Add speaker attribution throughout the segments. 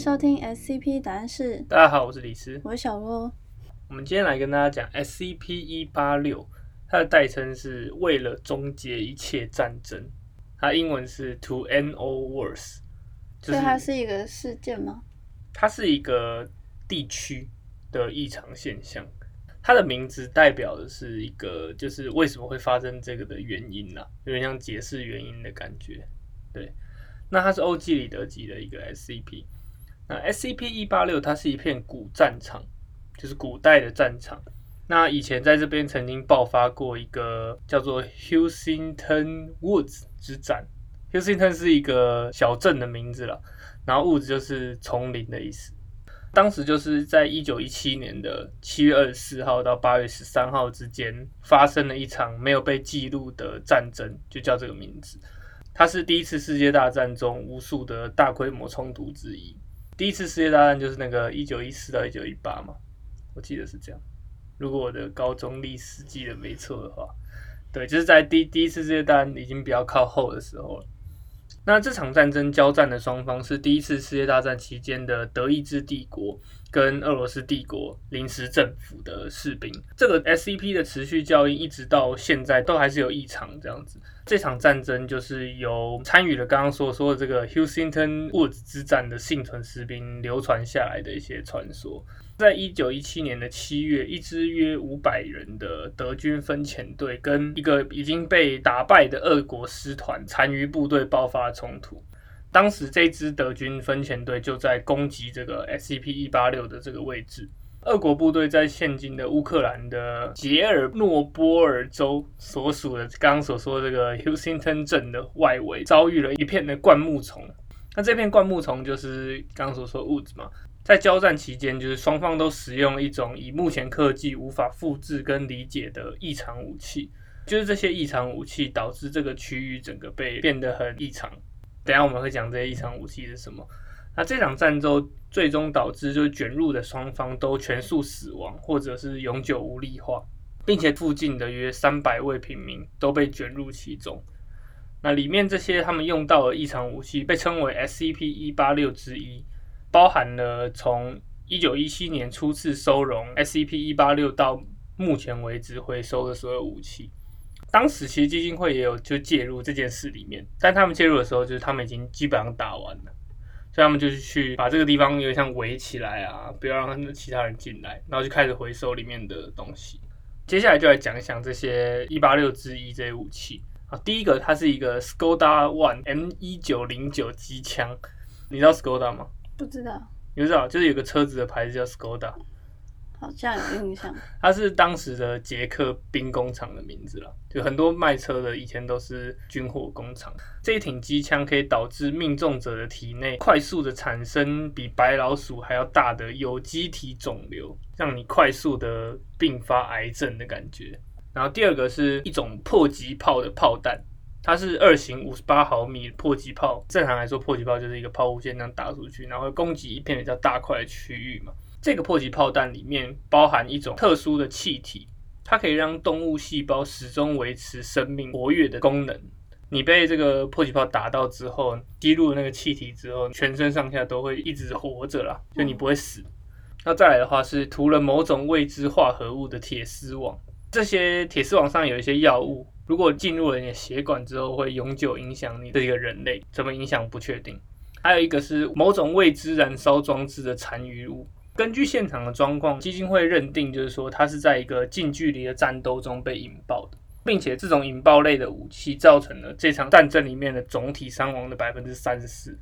Speaker 1: 收听 SCP 答案室，
Speaker 2: 大家好，我是李斯。
Speaker 1: 我是小洛。
Speaker 2: 我们今天来跟大家讲 SCP 一八六，它的代称是为了终结一切战争，它英文是 To End All Wars，就
Speaker 1: 所以它是一个事件吗？
Speaker 2: 它是一个地区的异常现象。它的名字代表的是一个，就是为什么会发生这个的原因呐、有点像解释原因的感觉。对，那它是欧几里得级的一个 SCP。那 SCP 一八六它是一片古战场，就是古代的战场。那以前在这边曾经爆发过一个叫做 Husington Woods 之战。Husington 是一个小镇的名字了，然后 Woods 就是丛林的意思。当时就是在一九一七年的七月二十四号到八月十三号之间，发生了一场没有被记录的战争，就叫这个名字。它是第一次世界大战中无数的大规模冲突之一。第一次世界大战就是那个一九一四到一九一八嘛，我记得是这样。如果我的高中历史记得没错的话，对，就是在第第一次世界大战已经比较靠后的时候了。那这场战争交战的双方是第一次世界大战期间的德意志帝国跟俄罗斯帝国临时政府的士兵。这个 SCP 的持续教育一直到现在都还是有异常这样子。这场战争就是由参与了刚刚所说的这个 Houston Woods 之战的幸存士兵流传下来的一些传说。在一九一七年的七月，一支约五百人的德军分遣队跟一个已经被打败的俄国师团残余部队爆发冲突。当时这支德军分遣队就在攻击这个 SCP 一八六的这个位置。俄国部队在现今的乌克兰的杰尔诺波尔州所属的刚刚所说的这个 Husington 镇的外围，遭遇了一片的灌木丛。那这片灌木丛就是刚刚所说的 woods 嘛。在交战期间，就是双方都使用一种以目前科技无法复制跟理解的异常武器，就是这些异常武器导致这个区域整个被变得很异常。等下我们会讲这些异常武器是什么。那这场战斗最终导致就是卷入的双方都全数死亡，或者是永久无力化，并且附近的约三百位平民都被卷入其中。那里面这些他们用到的异常武器被称为 SCP 一八六之一。包含了从一九一七年初次收容 SCP 一八六到目前为止回收的所有武器，当时其实基金会也有就介入这件事里面，但他们介入的时候，就是他们已经基本上打完了，所以他们就是去把这个地方有点像围起来啊，不要让其他人进来，然后就开始回收里面的东西。接下来就来讲一讲这些一八六之一这些武器啊，第一个它是一个 Skoda One M 一九零九机枪，你知道 Skoda 吗？
Speaker 1: 不知道，
Speaker 2: 你知道，就是有个车子的牌子叫 Skoda，
Speaker 1: 好像有印象。
Speaker 2: 它是当时的捷克兵工厂的名字了。就很多卖车的以前都是军火工厂。这一挺机枪可以导致命中者的体内快速的产生比白老鼠还要大的有机体肿瘤，让你快速的并发癌症的感觉。然后第二个是一种迫击炮的炮弹。它是二型五十八毫米迫击炮，正常来说，迫击炮就是一个抛物线那样打出去，然后攻击一片比较大块的区域嘛。这个迫击炮弹里面包含一种特殊的气体，它可以让动物细胞始终维持生命活跃的功能。你被这个迫击炮打到之后，吸入那个气体之后，全身上下都会一直活着啦，就你不会死。那再来的话是涂了某种未知化合物的铁丝网，这些铁丝网上有一些药物。如果进入了你的血管之后，会永久影响你这个人类，怎么影响不确定。还有一个是某种未知燃烧装置的残余物。根据现场的状况，基金会认定就是说，它是在一个近距离的战斗中被引爆的，并且这种引爆类的武器造成了这场战争里面的总体伤亡的百分之三十四，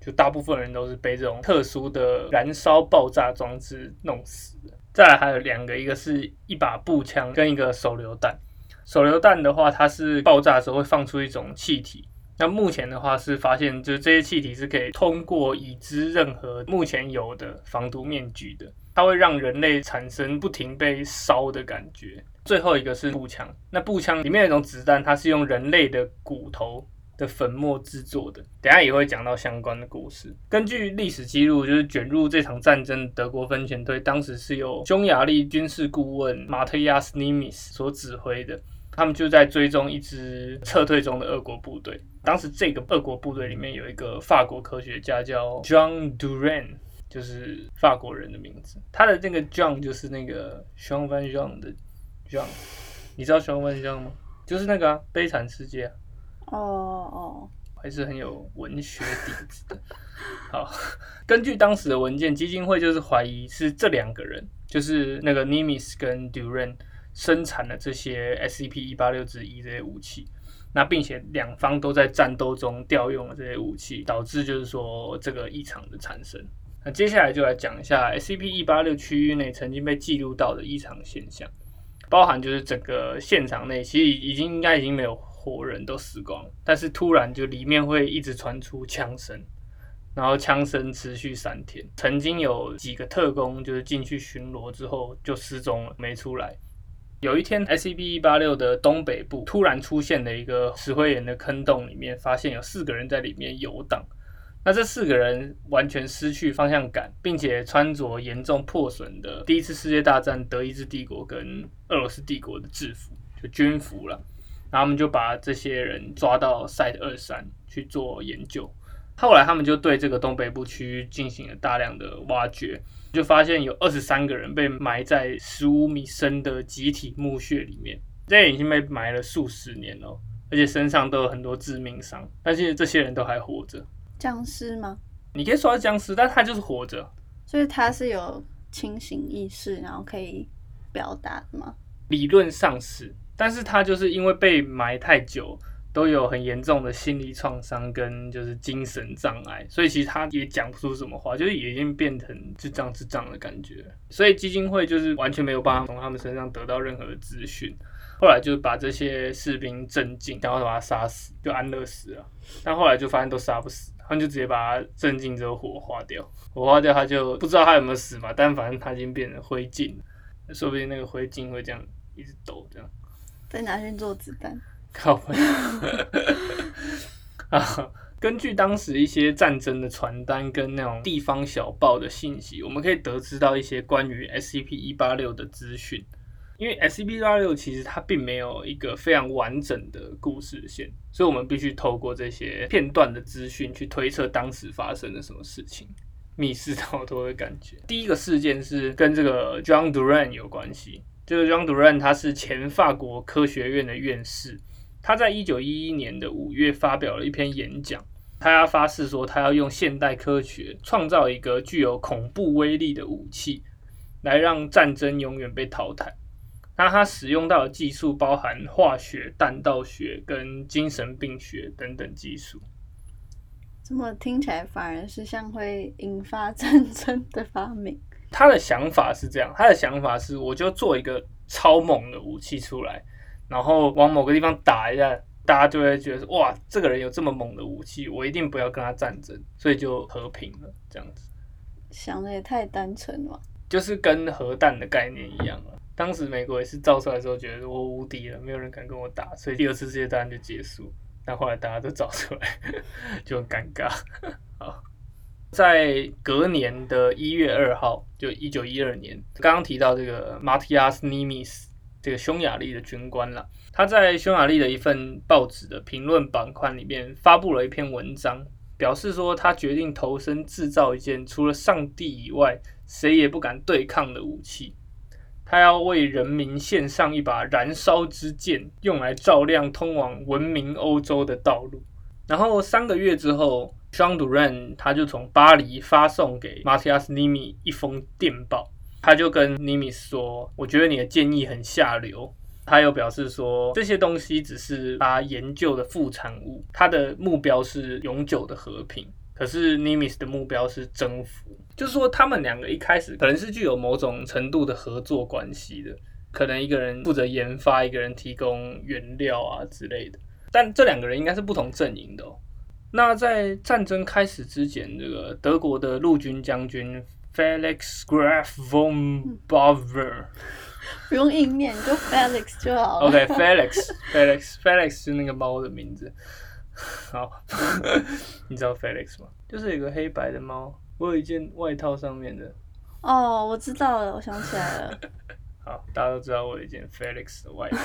Speaker 2: 就大部分人都是被这种特殊的燃烧爆炸装置弄死的。再来还有两个，一个是一把步枪跟一个手榴弹。手榴弹的话，它是爆炸的时候会放出一种气体。那目前的话是发现，就是这些气体是可以通过已知任何目前有的防毒面具的，它会让人类产生不停被烧的感觉。最后一个是步枪，那步枪里面有一种子弹，它是用人类的骨头的粉末制作的。等下也会讲到相关的故事。根据历史记录，就是卷入这场战争德国分遣队，当时是由匈牙利军事顾问马特亚斯尼米斯所指挥的。他们就在追踪一支撤退中的俄国部队。当时这个俄国部队里面有一个法国科学家叫 John Duran，就是法国人的名字。他的那个 John 就是那个 Jean Valjean 的 John，你知道 Jean Valjean 吗？就是那个、啊《悲惨世界》，
Speaker 1: 哦哦，
Speaker 2: 还是很有文学底子的。好，根据当时的文件，基金会就是怀疑是这两个人，就是那个 Nimitz 跟 Duran 生产了这些 SCP 一八六之一这些武器。那并且两方都在战斗中调用了这些武器，导致就是说这个异常的产生。那接下来就来讲一下 SCP 一八六区域内曾经被记录到的异常现象，包含就是整个现场内其实已经应该已经没有活人都死光，但是突然就里面会一直传出枪声，然后枪声持续三天。曾经有几个特工就是进去巡逻之后就失踪了，没出来。有一天，SCP 一八六的东北部突然出现了一个石灰岩的坑洞，里面发现有四个人在里面游荡。那这四个人完全失去方向感，并且穿着严重破损的第一次世界大战德意志帝国跟俄罗斯帝国的制服，就军服了。然后他们就把这些人抓到 Site 二三去做研究。后来他们就对这个东北部区域进行了大量的挖掘，就发现有二十三个人被埋在十五米深的集体墓穴里面，这已经被埋了数十年了，而且身上都有很多致命伤，但是这些人都还活着。
Speaker 1: 僵尸吗？
Speaker 2: 你可以说是僵尸，但他就是活着。
Speaker 1: 所以他是有清醒意识，然后可以表达的吗？
Speaker 2: 理论上是，但是他就是因为被埋太久，都有很严重的心理创伤跟就是精神障碍，所以其实他也讲不出什么话，就是已经变成智障智障的感觉。所以基金会就是完全没有办法从他们身上得到任何的资讯。后来就把这些士兵镇静，然后把他杀死，就安乐死了。但后来就发现都杀不死，他们就直接把他镇静之后火化掉。火化掉他就不知道他有没有死嘛，但反正他已经变成灰烬，说不定那个灰烬会这样一直抖，这样
Speaker 1: 再拿去做子弹。
Speaker 2: 靠背啊！根据当时一些战争的传单跟那种地方小报的信息，我们可以得知到一些关于 SCP 一八六的资讯。因为 SCP 一八六其实它并没有一个非常完整的故事线，所以我们必须透过这些片段的资讯去推测当时发生了什么事情，密室逃脱的感觉。第一个事件是跟这个 John Duran 有关系，这个 John Duran 他是前法国科学院的院士，他在一九一一年的五月发表了一篇演讲，他要发誓说他要用现代科学创造一个具有恐怖威力的武器，来让战争永远被淘汰。那他使用到的技术包含化学、弹道学跟精神病学等等技术。
Speaker 1: 这么听起来反而是像会引发战争的发明？
Speaker 2: 他的想法是这样，他的想法是，我就做一个超猛的武器出来，然后往某个地方打一下，大家就会觉得哇，这个人有这么猛的武器，我一定不要跟他战争，所以就和平了。这样子
Speaker 1: 想的也太单纯了，
Speaker 2: 就是跟核弹的概念一样了。当时美国也是造出来之后，觉得我无敌了，没有人敢跟我打，所以第二次世界大战就结束。但后来大家都找出来，就很尴尬。好，在隔年的一月二号，就一九一二年，刚刚提到这个 Matias Nimis 这个匈牙利的军官了，他在匈牙利的一份报纸的评论板块里面发布了一篇文章，表示说他决定投身制造一件除了上帝以外谁也不敢对抗的武器。他要为人民献上一把燃烧之剑，用来照亮通往文明欧洲的道路。然后三个月之后双主任他就从巴黎发送给 Matias Nimi 一封电报，他就跟 Nimi 说：“我觉得你的建议很下流。”他又表示说：“这些东西只是他研究的副产物，他的目标是永久的和平。”可是 Nimis 的目标是征服，就是说他们两个一开始可能是具有某种程度的合作关系的，可能一个人负责研发，一个人提供原料啊之类的。但这两个人应该是不同阵营的。哦。那在战争开始之前，这个德国的陆军将军 Felix Graf von Baver，
Speaker 1: 不用硬念，就 Felix 就好
Speaker 2: 了。OK，Felix，Felix，Felix 是那个猫的名字。好，你知道 Felix 吗？就是有个黑白的猫，我有一件外套上面的。
Speaker 1: 哦，我知道了，我想起来了。
Speaker 2: 好，大家都知道我有一件 Felix 的外套。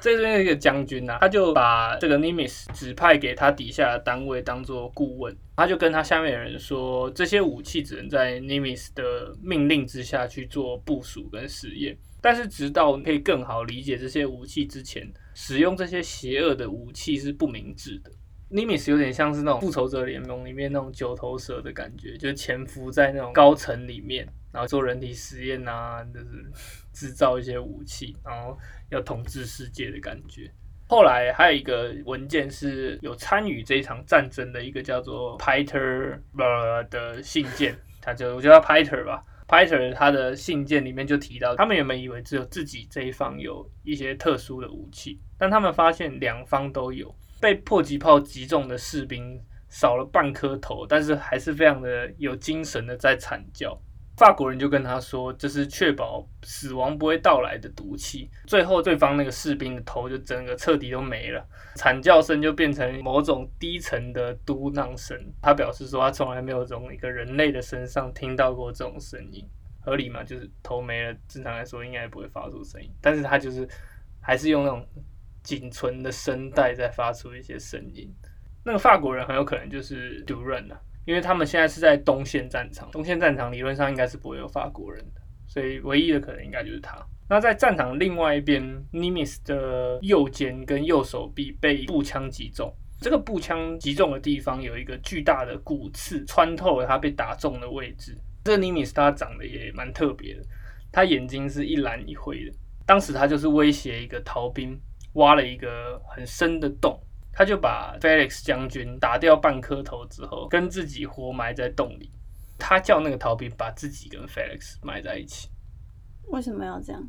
Speaker 2: 这边一个将军啊，他就把这个 Nimitz 指派给他底下的单位当做顾问，他就跟他下面的人说，这些武器只能在 Nimitz 的命令之下去做部署跟实验。但是直到可以更好理解这些武器之前，使用这些邪恶的武器是不明智的。Nimitz 有点像是那种复仇者联盟里面那种九头蛇的感觉，就潜伏在那种高层里面，然后做人体实验啊，就是制造一些武器，然后要统治世界的感觉。后来还有一个文件是有参与这一场战争的一个叫做 Peter 的信件，他就我叫他 Peter 吧。Peter 他的信件里面就提到，他们原本以为只有自己这一方有一些特殊的武器，但他们发现两方都有。被迫击炮击中的士兵少了半颗头，但是还是非常的有精神的在惨叫。法国人就跟他说，这是确保死亡不会到来的毒气。最后，对方那个士兵的头就整个彻底都没了，惨叫声就变成某种低沉的嘟囔声。他表示说，他从来没有从一个人类的身上听到过这种声音，合理吗？就是头没了，正常来说应该不会发出声音，但是他就是还是用那种。仅存的声带在发出一些声音，那个法国人很有可能就是 Duran 啊，因为他们现在是在东线战场，东线战场理论上应该是不会有法国人的，所以唯一的可能应该就是他。那在战场另外一边，Nimitz 的右肩跟右手臂被步枪击中，这个步枪击中的地方有一个巨大的骨刺穿透了他被打中的位置。这个 Nimitz 他长得也蛮特别的，他眼睛是一蓝一灰的，当时他就是威胁一个逃兵。挖了一个很深的洞，他就把 Felix 将军打掉半颗头之后，跟自己活埋在洞里。他叫那个逃兵把自己跟 Felix 埋在一起。
Speaker 1: 为什么要这样？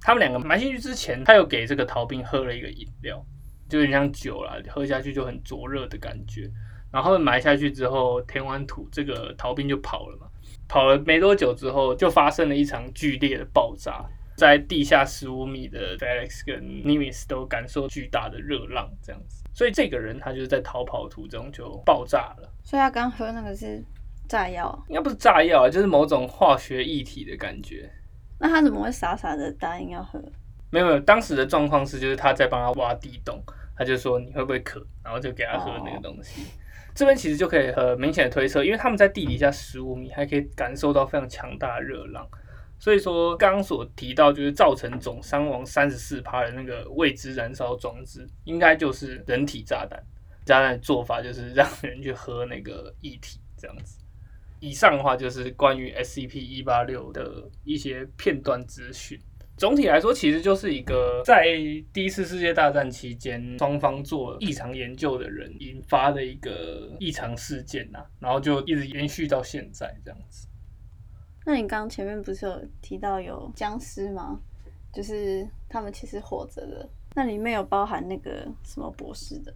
Speaker 2: 他们两个埋进去之前，他又给这个逃兵喝了一个饮料，就有点像酒啦，喝下去就很灼热的感觉。然后埋下去之后，填完土，这个逃兵就跑了嘛。跑了没多久之后，就发生了一场剧烈的爆炸。在地下十五米的 Felix 跟 Nimitz 都感受巨大的热浪，这样子，所以这个人他就是在逃跑途中就爆炸了。
Speaker 1: 所以他刚喝那个是炸药？
Speaker 2: 应该不是炸药啊，就是某种化学液体的感觉。
Speaker 1: 那他怎么会傻傻的答应要喝？
Speaker 2: 没有没有，当时的状况是就是他在帮他挖地洞，他就说你会不会渴，然后就给他喝那个东西。这边其实就可以很明显的推测，因为他们在地底下十五米，还可以感受到非常强大的热浪。所以说，刚刚所提到就是造成总伤亡三十四趴的那个未知燃烧装置，应该就是人体炸弹。炸弹做法就是让人去喝那个液体，这样子。以上的话就是关于 SCP 一八六的一些片段资讯。总体来说，其实就是一个在第一次世界大战期间双方做异常研究的人引发的一个异常事件呐，然后就一直延续到现在这样子。
Speaker 1: 那你刚刚前面不是有提到有僵尸吗？就是他们其实活着的，那里面有包含那个什么博士的？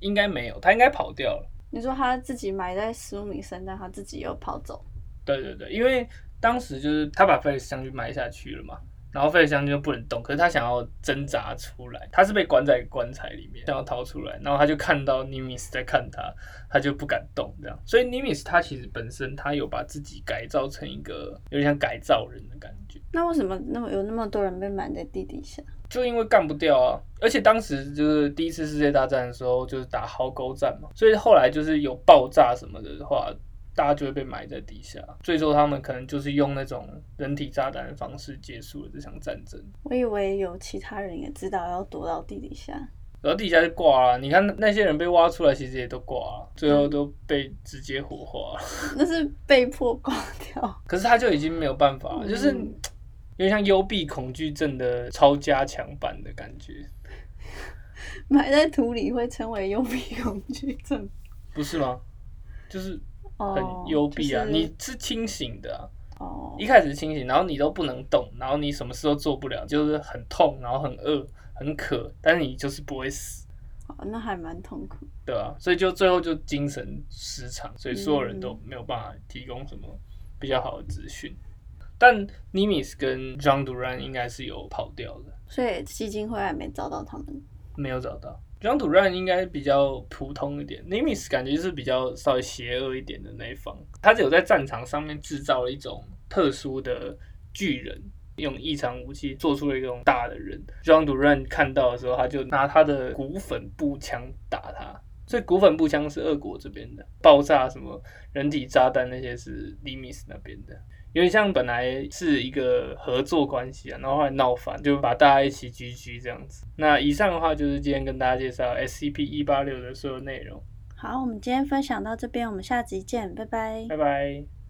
Speaker 2: 应该没有，他应该跑掉了。
Speaker 1: 你说他自己埋在十五米深，但他自己又跑走？
Speaker 2: 对对对，因为当时就是他把菲利斯将军埋下去了嘛。然后费香就不能动，可是他想要挣扎出来，他是被关在棺材里面，想要逃出来，然后他就看到尼米斯在看他，他就不敢动，这样。所以尼米斯他其实本身他有把自己改造成一个有点像改造人的感觉。
Speaker 1: 那为什么那么有那么多人被埋在地底下？
Speaker 2: 就因为干不掉啊！而且当时就是第一次世界大战的时候，就是打壕沟战嘛，所以后来就是有爆炸什么的话。大家就会被埋在底下，最终他们可能就是用那种人体炸弹的方式结束了这场战争。
Speaker 1: 我以为有其他人也知道要躲到地底下，
Speaker 2: 躲到地下就挂了。你看那些人被挖出来，其实也都挂了，最后都被直接火化了。
Speaker 1: 那是被迫挂掉。
Speaker 2: 可是他就已经没有办法了，就是有点像幽闭恐惧症的超加强版的感觉。
Speaker 1: 埋在土里会成为幽闭恐惧症？
Speaker 2: 不是吗？就是。很幽闭啊！你是清醒的啊，一开始清醒，然后你都不能动，然后你什么事都做不了，就是很痛，然后很饿，很渴，但是你就是不会死。
Speaker 1: 哦，那还蛮痛苦。
Speaker 2: 对啊，所以就最后就精神失常，所以所有人都没有办法提供什么比较好的资讯。但尼米斯跟 John Duran 应该是有跑掉的，
Speaker 1: 所以基金会还没找到他们，
Speaker 2: 没有找到。张土让应该比较普通一点，Nimitz 感觉就是比较稍微邪恶一点的那一方。他只有在战场上面制造了一种特殊的巨人，用异常武器做出了一种大的人。John Duran 看到的时候，他就拿他的骨粉步枪打他。所以骨粉步枪是俄国这边的，爆炸什么人体炸弹那些是 Limis 那边的。有点像本来是一个合作关系啊，然后后来闹翻，就把大家一起聚聚这样子。那以上的话就是今天跟大家介绍 SCP 一八六的所有内容。
Speaker 1: 好，我们今天分享到这边，我们下集见，拜拜。
Speaker 2: 拜拜。